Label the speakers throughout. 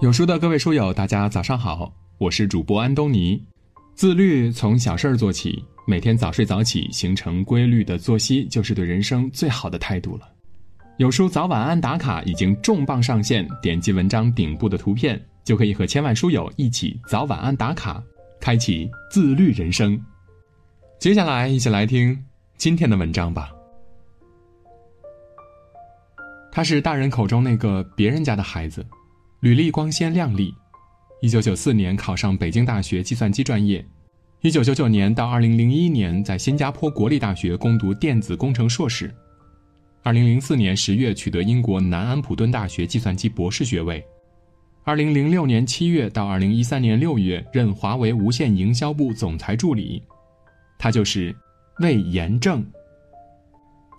Speaker 1: 有书的各位书友，大家早上好，我是主播安东尼。自律从小事儿做起，每天早睡早起，形成规律的作息，就是对人生最好的态度了。有书早晚安打卡已经重磅上线，点击文章顶部的图片，就可以和千万书友一起早晚安打卡，开启自律人生。接下来，一起来听今天的文章吧。他是大人口中那个别人家的孩子。履历光鲜亮丽，一九九四年考上北京大学计算机专业，一九九九年到二零零一年在新加坡国立大学攻读电子工程硕士，二零零四年十月取得英国南安普顿大学计算机博士学位，二零零六年七月到二零一三年六月任华为无线营销部总裁助理，他就是魏延正。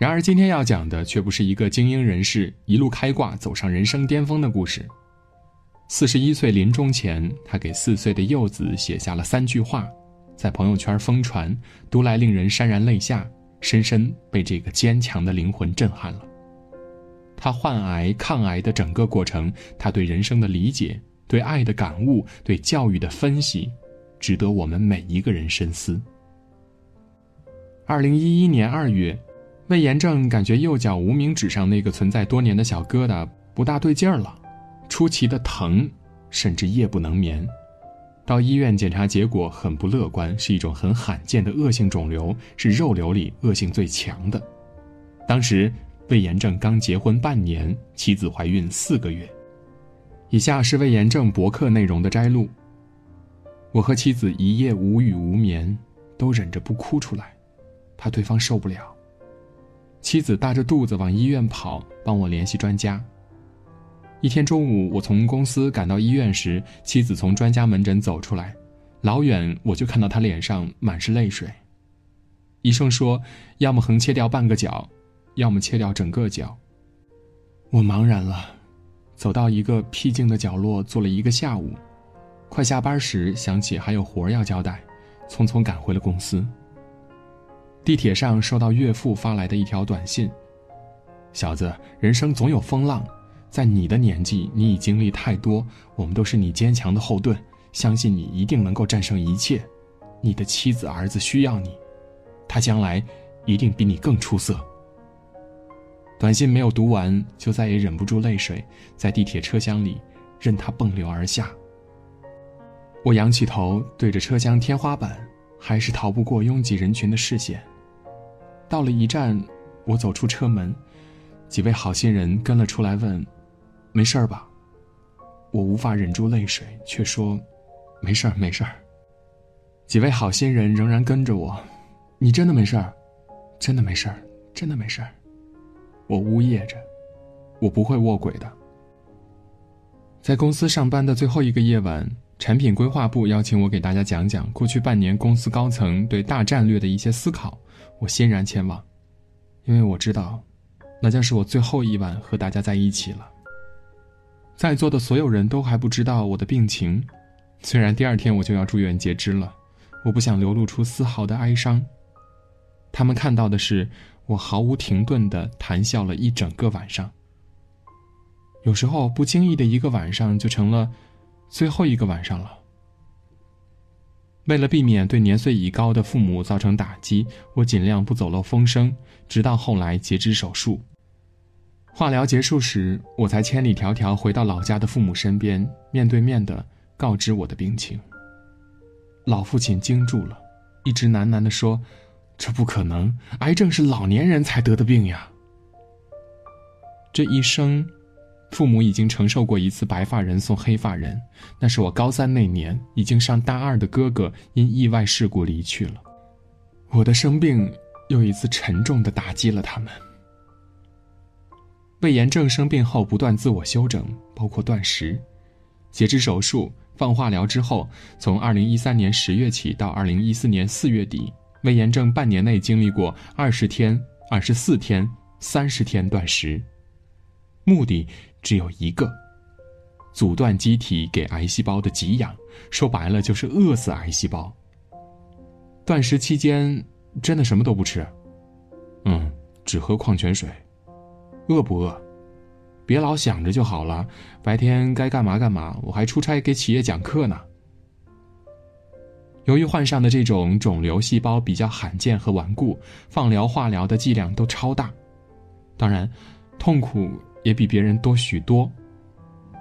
Speaker 1: 然而今天要讲的却不是一个精英人士一路开挂走上人生巅峰的故事。四十一岁临终前，他给四岁的幼子写下了三句话，在朋友圈疯传，读来令人潸然泪下，深深被这个坚强的灵魂震撼了。他患癌抗癌的整个过程，他对人生的理解、对爱的感悟、对教育的分析，值得我们每一个人深思。二零一一年二月，魏延正感觉右脚无名指上那个存在多年的小疙瘩不大对劲儿了。出奇的疼，甚至夜不能眠。到医院检查，结果很不乐观，是一种很罕见的恶性肿瘤，是肉瘤里恶性最强的。当时魏延正刚结婚半年，妻子怀孕四个月。以下是魏延正博客内容的摘录：我和妻子一夜无语无眠，都忍着不哭出来，怕对方受不了。妻子大着肚子往医院跑，帮我联系专家。一天中午，我从公司赶到医院时，妻子从专家门诊走出来，老远我就看到她脸上满是泪水。医生说，要么横切掉半个脚，要么切掉整个脚。我茫然了，走到一个僻静的角落坐了一个下午，快下班时想起还有活要交代，匆匆赶回了公司。地铁上收到岳父发来的一条短信：“小子，人生总有风浪。”在你的年纪，你已经历太多，我们都是你坚强的后盾，相信你一定能够战胜一切。你的妻子儿子需要你，他将来一定比你更出色。短信没有读完，就再也忍不住泪水，在地铁车厢里任它迸流而下。我仰起头，对着车厢天花板，还是逃不过拥挤人群的视线。到了一站，我走出车门，几位好心人跟了出来问。没事儿吧？我无法忍住泪水，却说：“没事儿，没事儿。”几位好心人仍然跟着我。你真的没事儿？真的没事儿？真的没事儿？我呜咽着，我不会卧轨的。在公司上班的最后一个夜晚，产品规划部邀请我给大家讲讲过去半年公司高层对大战略的一些思考。我欣然前往，因为我知道，那将是我最后一晚和大家在一起了。在座的所有人都还不知道我的病情，虽然第二天我就要住院截肢了，我不想流露出丝毫的哀伤。他们看到的是我毫无停顿的谈笑了一整个晚上。有时候不经意的一个晚上就成了最后一个晚上了。为了避免对年岁已高的父母造成打击，我尽量不走漏风声，直到后来截肢手术。化疗结束时，我才千里迢迢回到老家的父母身边，面对面的告知我的病情。老父亲惊住了，一直喃喃的说：“这不可能，癌症是老年人才得的病呀。”这一生，父母已经承受过一次白发人送黑发人，那是我高三那年，已经上大二的哥哥因意外事故离去了。我的生病又一次沉重的打击了他们。胃炎症生病后不断自我休整，包括断食、截肢手术、放化疗之后，从二零一三年十月起到二零一四年四月底，胃炎症半年内经历过二十天、二十四天、三十天断食，目的只有一个：阻断机体给癌细胞的给养，说白了就是饿死癌细胞。断食期间真的什么都不吃，嗯，只喝矿泉水。饿不饿？别老想着就好了，白天该干嘛干嘛，我还出差给企业讲课呢。由于患上的这种肿瘤细胞比较罕见和顽固，放疗、化疗的剂量都超大，当然，痛苦也比别人多许多。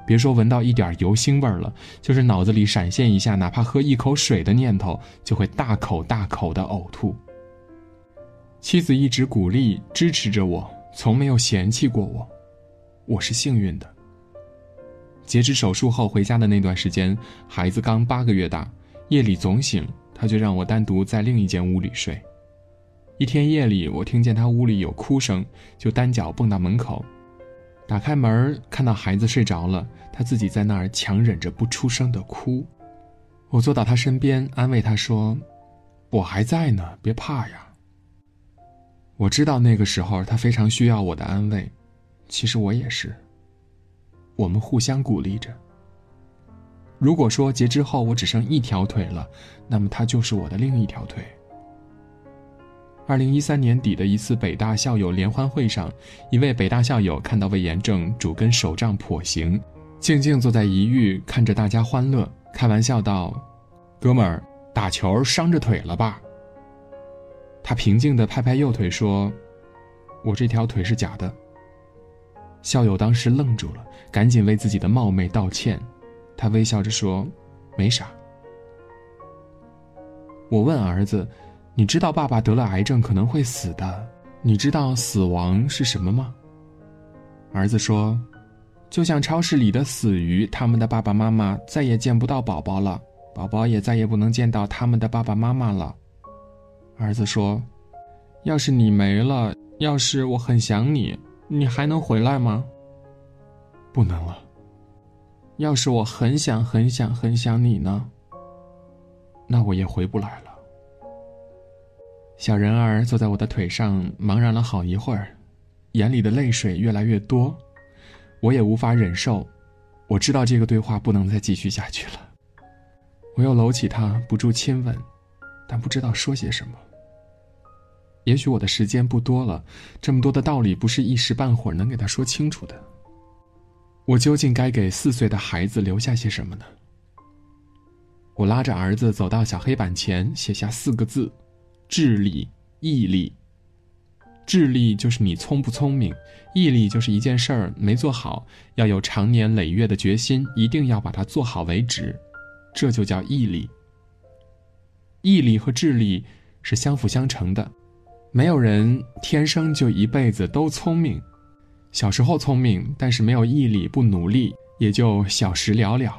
Speaker 1: 别说闻到一点油腥味儿了，就是脑子里闪现一下，哪怕喝一口水的念头，就会大口大口的呕吐。妻子一直鼓励支持着我，从没有嫌弃过我，我是幸运的。截肢手术后回家的那段时间，孩子刚八个月大，夜里总醒，他就让我单独在另一间屋里睡。一天夜里，我听见他屋里有哭声，就单脚蹦到门口。打开门，看到孩子睡着了，他自己在那儿强忍着不出声的哭。我坐到他身边，安慰他说：“我还在呢，别怕呀。”我知道那个时候他非常需要我的安慰，其实我也是。我们互相鼓励着。如果说截肢后我只剩一条腿了，那么他就是我的另一条腿。二零一三年底的一次北大校友联欢会上，一位北大校友看到魏延正主根手杖跛行，静静坐在一隅看着大家欢乐，开玩笑道：“哥们儿，打球伤着腿了吧？”他平静地拍拍右腿说：“我这条腿是假的。”校友当时愣住了，赶紧为自己的冒昧道歉。他微笑着说：“没啥。”我问儿子。你知道爸爸得了癌症可能会死的，你知道死亡是什么吗？儿子说：“就像超市里的死鱼，他们的爸爸妈妈再也见不到宝宝了，宝宝也再也不能见到他们的爸爸妈妈了。”儿子说：“要是你没了，要是我很想你，你还能回来吗？”不能了。要是我很想很想很想你呢？那我也回不来了。小人儿坐在我的腿上，茫然了好一会儿，眼里的泪水越来越多，我也无法忍受。我知道这个对话不能再继续下去了。我又搂起他，不住亲吻，但不知道说些什么。也许我的时间不多了，这么多的道理不是一时半会儿能给他说清楚的。我究竟该给四岁的孩子留下些什么呢？我拉着儿子走到小黑板前，写下四个字。智力、毅力。智力就是你聪不聪明，毅力就是一件事儿没做好，要有长年累月的决心，一定要把它做好为止，这就叫毅力。毅力和智力是相辅相成的，没有人天生就一辈子都聪明，小时候聪明，但是没有毅力不努力，也就小时了了。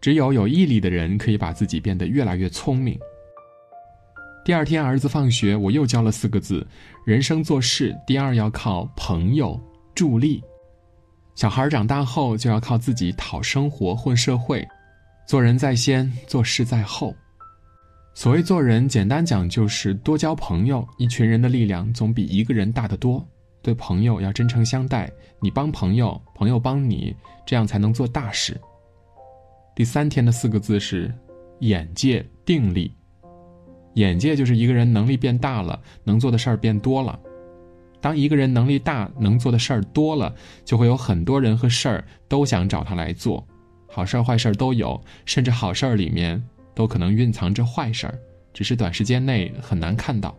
Speaker 1: 只有有毅力的人，可以把自己变得越来越聪明。第二天，儿子放学，我又教了四个字：人生做事，第二要靠朋友助力。小孩长大后就要靠自己讨生活、混社会，做人在先，做事在后。所谓做人，简单讲就是多交朋友。一群人的力量总比一个人大得多。对朋友要真诚相待，你帮朋友，朋友帮你，这样才能做大事。第三天的四个字是眼界、定力。眼界就是一个人能力变大了，能做的事儿变多了。当一个人能力大，能做的事儿多了，就会有很多人和事儿都想找他来做，好事儿坏事儿都有，甚至好事儿里面都可能蕴藏着坏事儿，只是短时间内很难看到。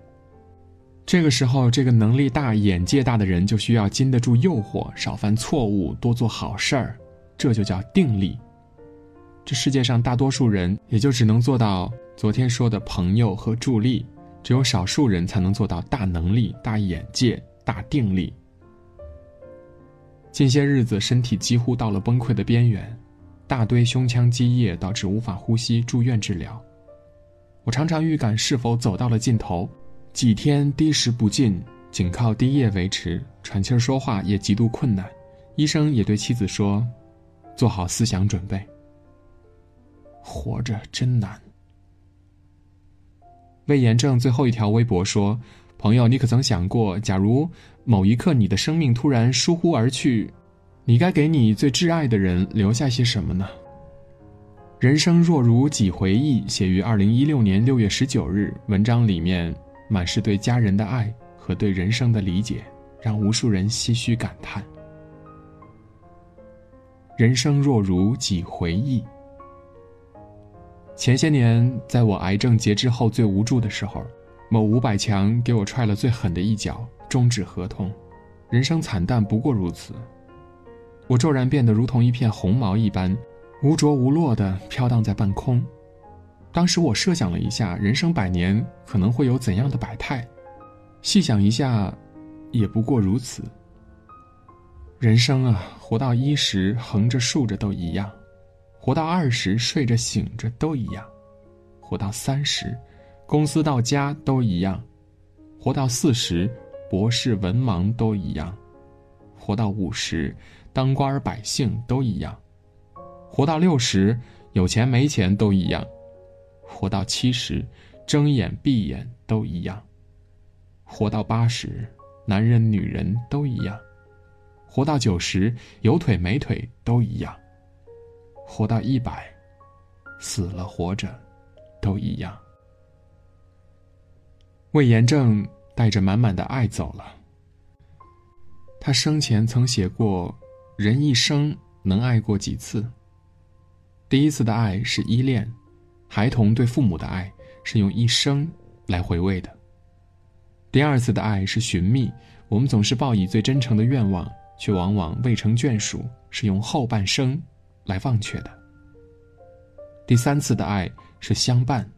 Speaker 1: 这个时候，这个能力大、眼界大的人就需要经得住诱惑，少犯错误，多做好事儿，这就叫定力。这世界上大多数人也就只能做到。昨天说的朋友和助力，只有少数人才能做到大能力、大眼界、大定力。近些日子身体几乎到了崩溃的边缘，大堆胸腔积液导致无法呼吸，住院治疗。我常常预感是否走到了尽头，几天滴食不进，仅靠滴液维持，喘气儿说话也极度困难。医生也对妻子说：“做好思想准备。”活着真难。魏延正最后一条微博说：“朋友，你可曾想过，假如某一刻你的生命突然疏忽而去，你该给你最挚爱的人留下些什么呢？”人生若如几回忆，写于二零一六年六月十九日。文章里面满是对家人的爱和对人生的理解，让无数人唏嘘感叹。人生若如几回忆。前些年，在我癌症截肢后最无助的时候，某五百强给我踹了最狠的一脚，终止合同，人生惨淡不过如此。我骤然变得如同一片红毛一般，无着无落地飘荡在半空。当时我设想了一下，人生百年可能会有怎样的百态，细想一下，也不过如此。人生啊，活到一时，横着竖着都一样；活到二十，睡着醒着都一样；活到三十，公司到家都一样；活到四十，博士文盲都一样；活到五十。当官儿百姓都一样，活到六十，有钱没钱都一样；活到七十，睁眼闭眼都一样；活到八十，男人女人都一样；活到九十，有腿没腿都一样；活到一百，死了活着，都一样。魏延正带着满满的爱走了。他生前曾写过。人一生能爱过几次？第一次的爱是依恋，孩童对父母的爱是用一生来回味的。第二次的爱是寻觅，我们总是抱以最真诚的愿望，却往往未成眷属，是用后半生来忘却的。第三次的爱是相伴，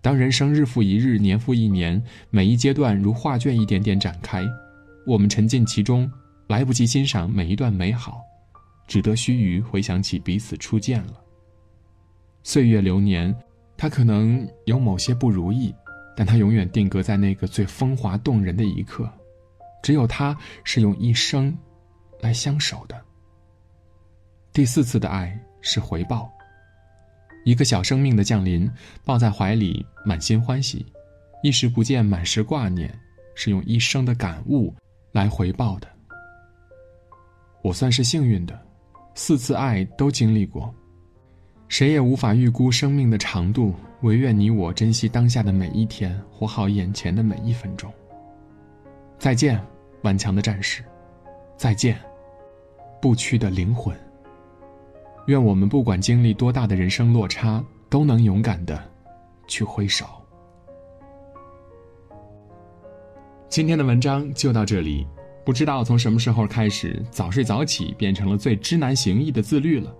Speaker 1: 当人生日复一日，年复一年，每一阶段如画卷一点点展开，我们沉浸其中。来不及欣赏每一段美好，只得须臾回想起彼此初见了。岁月流年，他可能有某些不如意，但他永远定格在那个最风华动人的一刻。只有他是用一生来相守的。第四次的爱是回报，一个小生命的降临，抱在怀里，满心欢喜；一时不见，满是挂念，是用一生的感悟来回报的。我算是幸运的，四次爱都经历过，谁也无法预估生命的长度，唯愿你我珍惜当下的每一天，活好眼前的每一分钟。再见，顽强的战士，再见，不屈的灵魂。愿我们不管经历多大的人生落差，都能勇敢的去挥手。今天的文章就到这里。不知道从什么时候开始，早睡早起变成了最知难行易的自律了。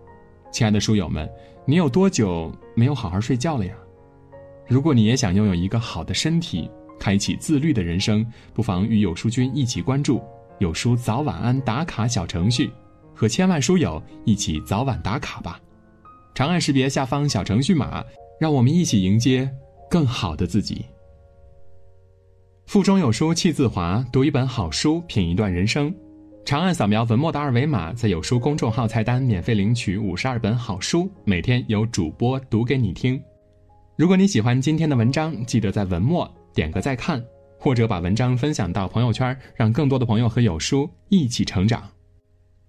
Speaker 1: 亲爱的书友们，你有多久没有好好睡觉了呀？如果你也想拥有一个好的身体，开启自律的人生，不妨与有书君一起关注有书早晚安打卡小程序，和千万书友一起早晚打卡吧。长按识别下方小程序码，让我们一起迎接更好的自己。腹中有书气自华，读一本好书，品一段人生。长按扫描文末的二维码，在有书公众号菜单免费领取五十二本好书，每天有主播读给你听。如果你喜欢今天的文章，记得在文末点个再看，或者把文章分享到朋友圈，让更多的朋友和有书一起成长。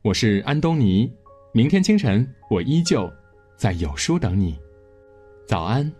Speaker 1: 我是安东尼，明天清晨我依旧在有书等你。早安。